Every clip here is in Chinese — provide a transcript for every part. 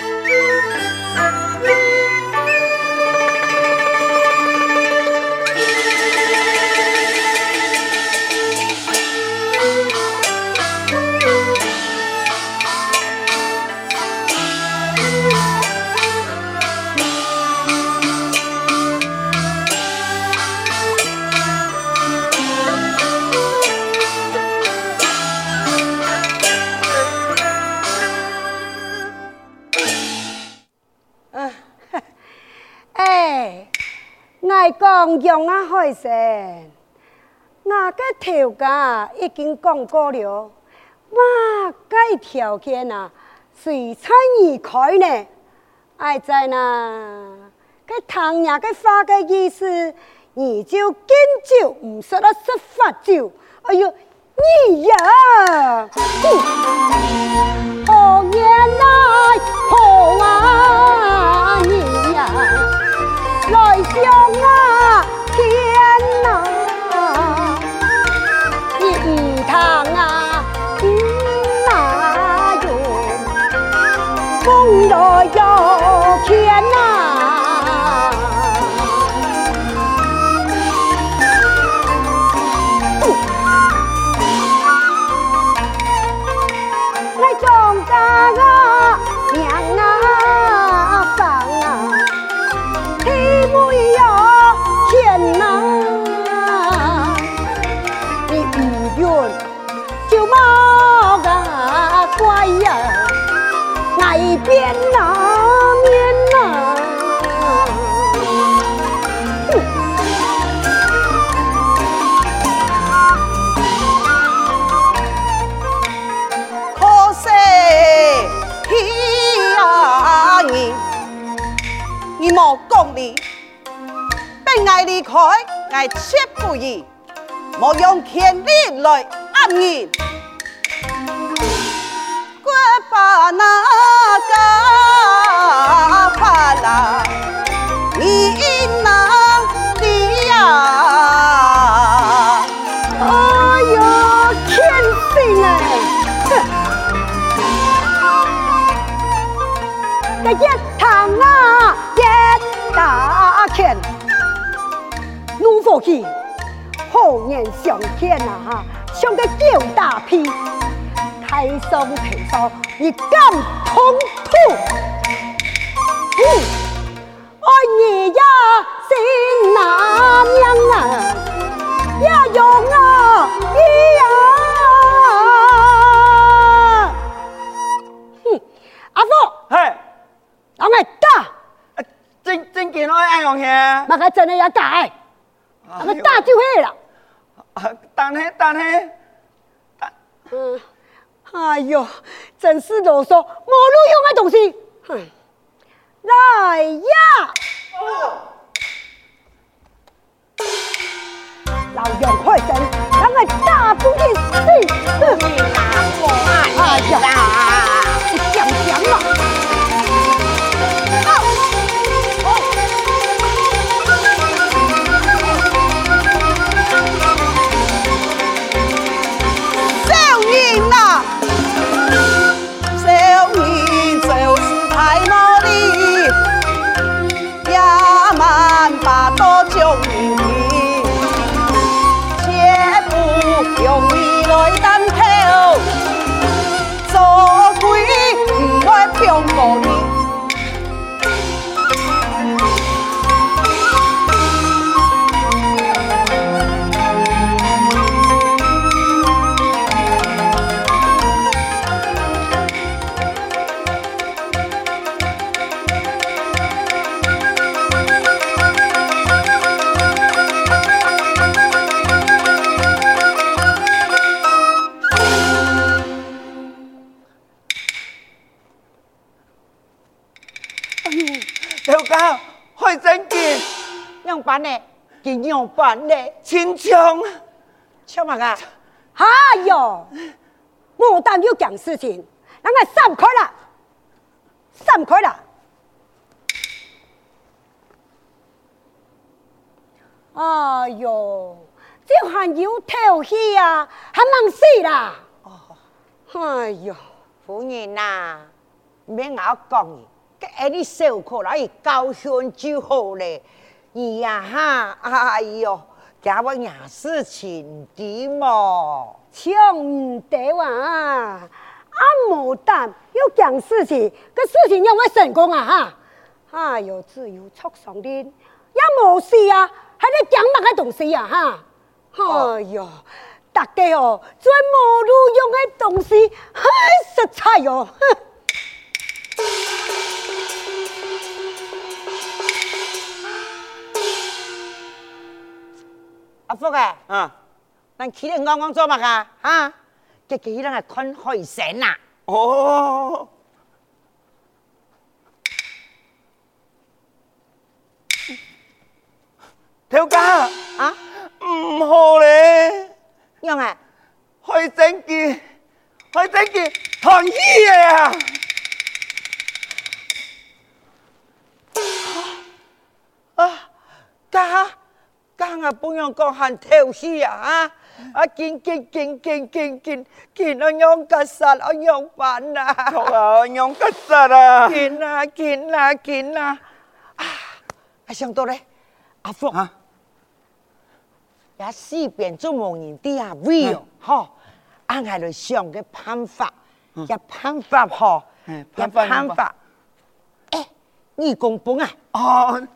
讲用啊，海生，我个头家已经讲过了，哇，该条件啊，随产而开呢，爱在那，个唐伢个话个意思，你就敬酒唔说得说发酒，哎呦，你呀，好年来好啊，你呀，来相啊！风来离开，爱切不义，莫用权力来压你。过把那个怕啦，怒火气，好言相天啊！哈，像个狗大屁，太松太松，你敢通吐？嗯，爱你呀，心难娘啊，呀用啊，呀！哼，阿福，嘿，俺们打，真真见我爱用嘢，那个真的要打。那个大就会了。啊，但系但系，嗯，哎呦，真是啰嗦，没路用的东西。哼，来呀！老杨快点，让我大步的死。你拿我哎呀！你讲讲嘛。亲像，像嘛啊？哎哟，牡丹有讲事情，让我散开了，散开了。哎呦，这还有头戏啊，还忙死啦！哦，哎哟，夫人呐，免我讲你，给你小可来伊高兴就好嘞。伊呀哈，哎呦，惊我惹事情的嘛，抢唔得哇！啊，无胆要讲事情，个事情让我成功啊哈！哎呦，自由促上的，也无事啊，还在讲那个东西啊哈！哎呦，大家哦，做无路用的东西，嗨，实在哟！阿福啊，啊，咱起来刚刚做嘛噶？啊，结果伊人来看海神呐。哦，条家啊，唔好咧，用啊，开整件，开整件唐衣嘅啊！啊，家家啊，不用讲喊跳戏啊！啊，啊，见见见见见见见啊，用吉实啊，用饭啊！好啊，用吉实啊！见啊见啊见啊！啊，啊想到咧，阿福啊，也四边做无人啲啊位哦，嗬，按下来想嘅办法，一办法嗬，嗯一办法，诶，你公本啊！哦，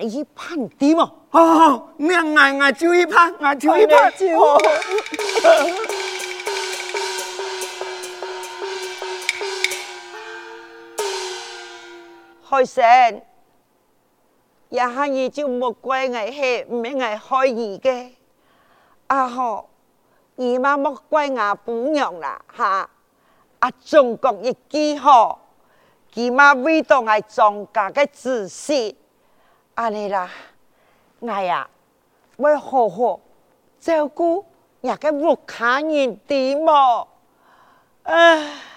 你去判点哦？哦，咩嗌嗌就一拍，嗌就一拍，哦开声，一下你就莫怪我黑唔系我害儿嘅，啊嗬，姨妈莫怪我不娘啦哈，啊中国一句嗬，姨妈为到我庄家嘅自信，啊你啦，我呀会好好照顾人嘅屋企人点么？唉。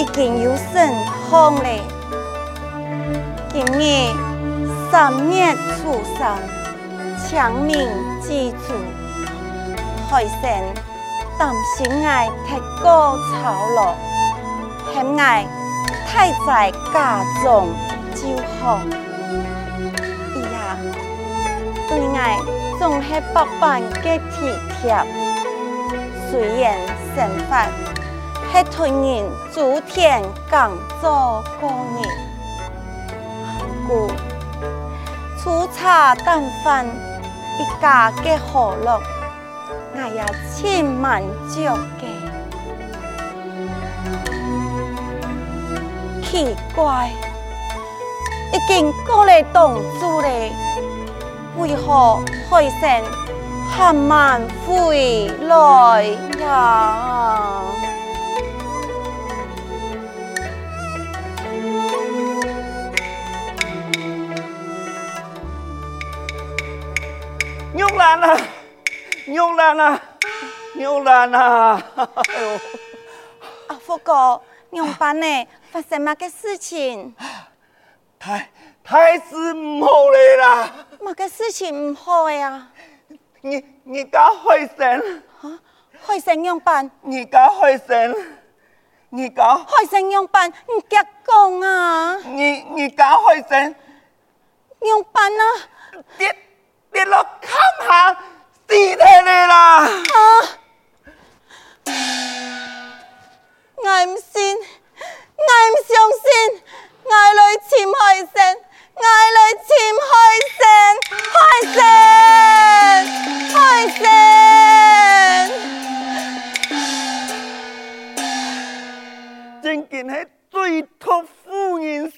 已经有神风嘞，今日三月初三，清明祭祖，海神担心爱铁果操劳，嫌爱太在家中就好。伊呀，对爱总系百般嘅体贴。虽然生活系团人诸天工作过日，不过粗茶淡饭一家嘅和乐，我也千万足嘅。奇怪，已经过嚟当主嘞，为何海神？还慢回来呀！牛兰啊，玉兰啊！哎呦，阿福哥，娘班呢？发生乜嘅事情？太太是唔好嚟啦！乜嘅事情唔好呀？你你家开神，开成娘班，你家开神，你搞海生样办，你结讲啊？你你搞海生样办啊？跌跌落坎下死体你啦！啊！我唔信，我唔相信，我来寻海生，我来寻海生，海生，海生，真件系最托夫人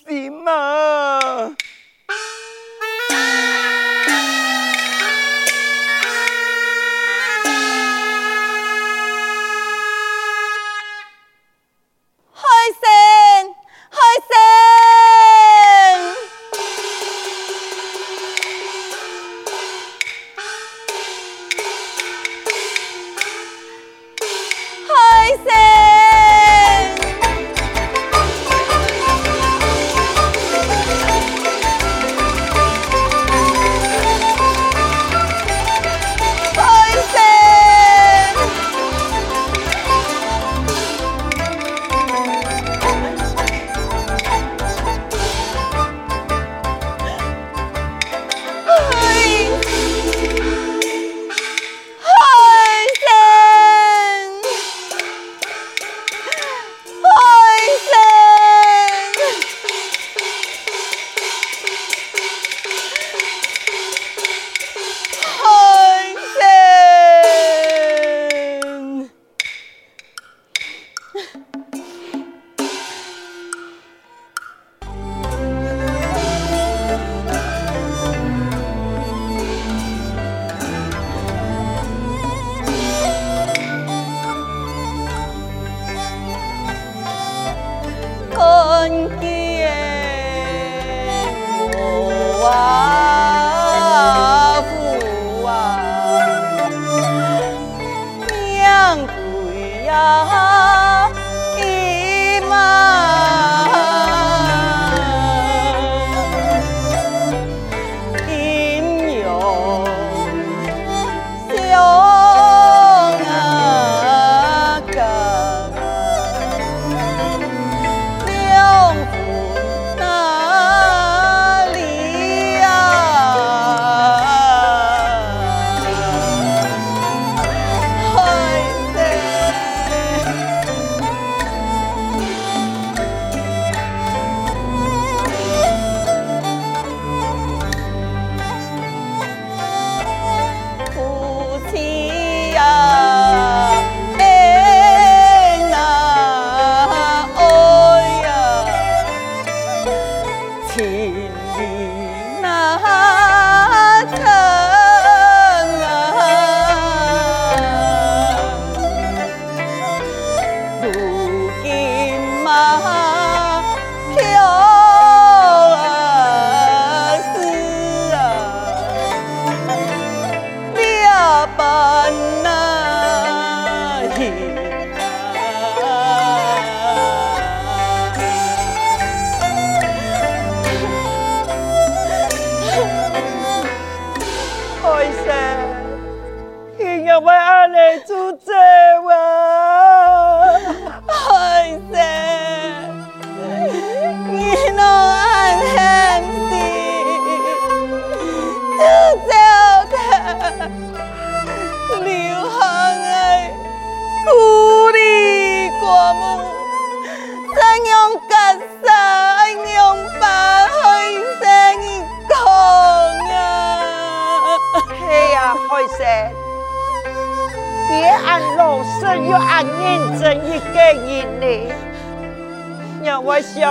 心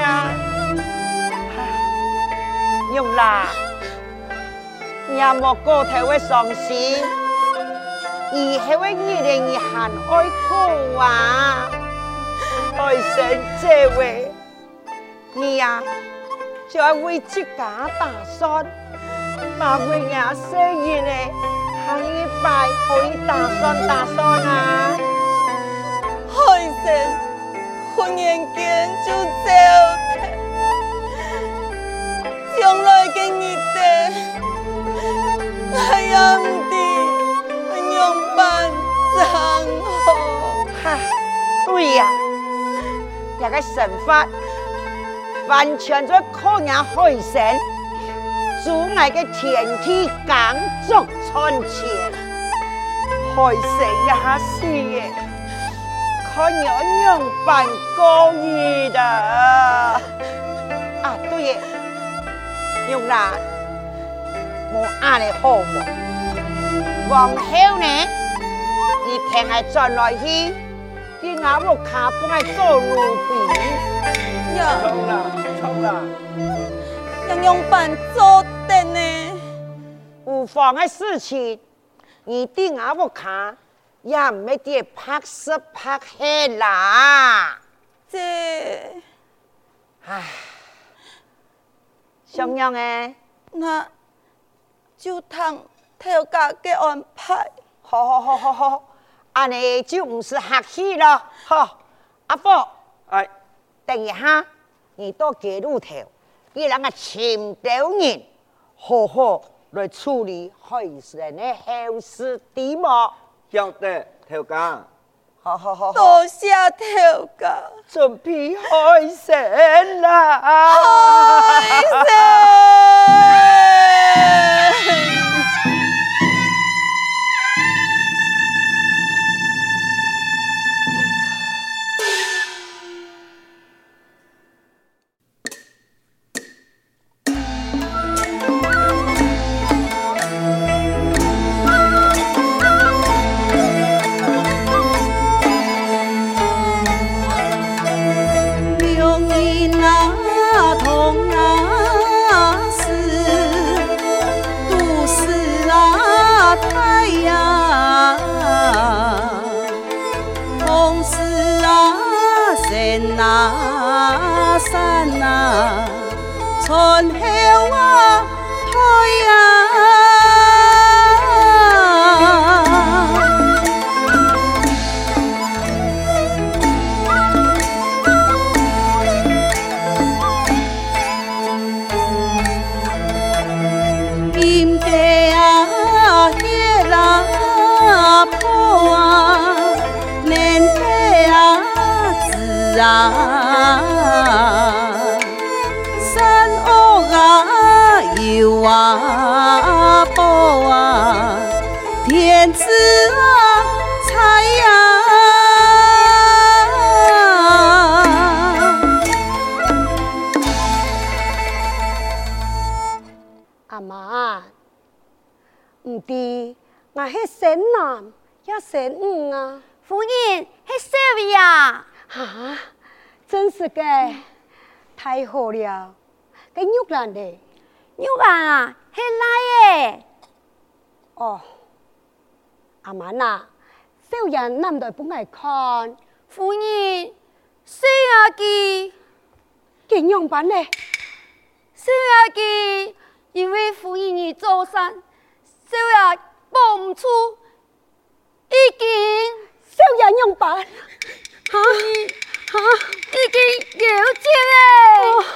啊！个体会伤心，而系为二零二行爱过啊！爱生这位，你呀就要为自家打算，把为伢生意呢，下一拜可以打算打算啊！年间就走，将来个日子，那样的，能用办怎好？哈，对呀，那个神法，完全在靠验海神，阻碍个天梯刚足穿起，海神也是的。看人样办公义的。啊，对耶，用啦，我阿你好么？往后呢，你平爱转来去，你阿母卡不爱做奴婢。呀，冲啦，冲啦！娘娘办做的呢？无妨的事情，你定阿母卡也唔要啲拍摄拍戏啦。这，唉，想样诶？那就听头家嘅安排。好好好好好，安尼就唔是客气了。好，阿伯，哎，等一下，你到街路头，你两个青岛人，好好来处理海神的后事，对么？晓得，头家。好好好好，多谢头家。准备开神啦！开神。神女啊，夫人，是少爷啊！哈，真是的，太好了！跟玉兰的，玉兰啊，是来耶！哦，阿妈呐，小人难得不爱看，夫人，少爷记，怎样办呢？少爷记，因为夫人你做善，少爷报唔出。已经小人用办，哈哈，已经有钱嘞！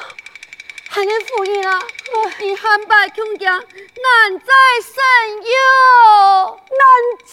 还能夫人啊，你汉白穷家难再生有，难再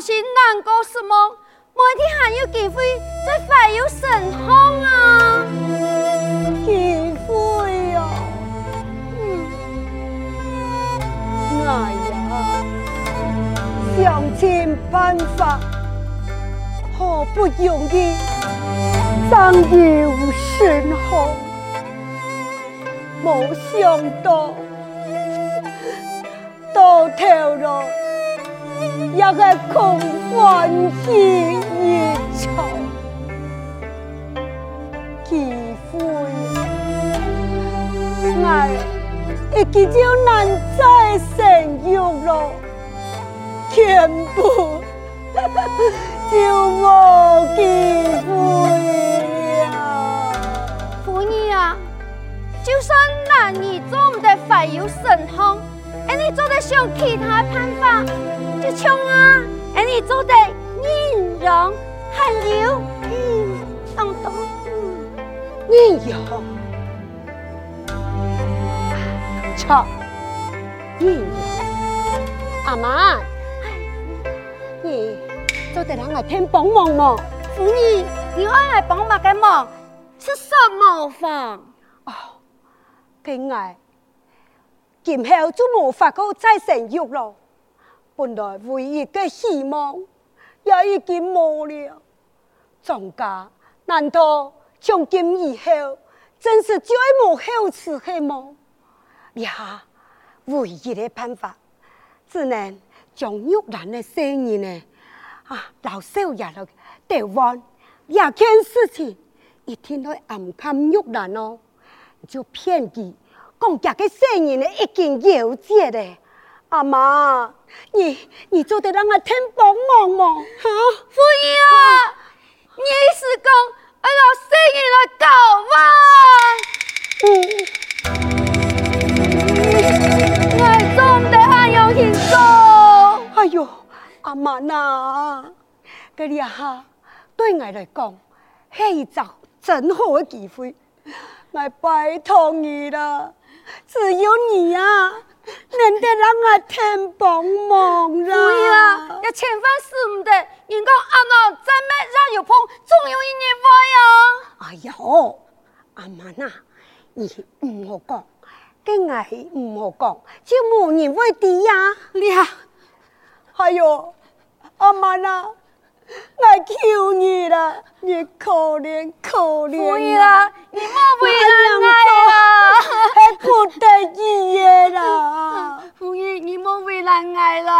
心难过什么每天还有机会再会有神痛啊机会呀 hành yêu Kỳ Vui, rất phải yêu 也系空欢喜一场。几会，我一见就难再善用了，全部就无机会了。妇女啊，就算男女总得怀有神通。你做得上其他办法，就冲啊！而你做得面容汗流，嗯，当当，嗯，面容，错，面容，阿妈，你做得让我天帮忙么？妇女，你爱来帮忙个忙，是什么方？哦，给爱。今后就无法再生育了，本来唯一的希望也已经没了。庄家难道从今以后真是再无后嗣的吗？呀，唯一的办法只能将玉兰的生意呢啊，老少爷了台湾，两件事情一定会暗看玉兰哦，就骗佢。讲家个生意呢，已经有借嘞，阿妈，你你做得让我听帮忙吗？哈，夫人啊，你是讲俺老生意来搞吗？嗯，我总得按样去做。哎呦，阿妈呐，这里哈，对我来讲是一个真好的机会，我拜托你了。只有你呀、啊，能得让我添帮忙啦！不要，要千万使唔得，人家阿妈再咩让有碰，总有一年坏呀！哎呦，阿妈呐，你唔好讲，跟我唔好讲，就冇人会的呀！你啊，哎呦，阿妈呐。来求你了，你可怜可怜我，你莫为难我了，还不得见我了，夫人你莫为难爱了。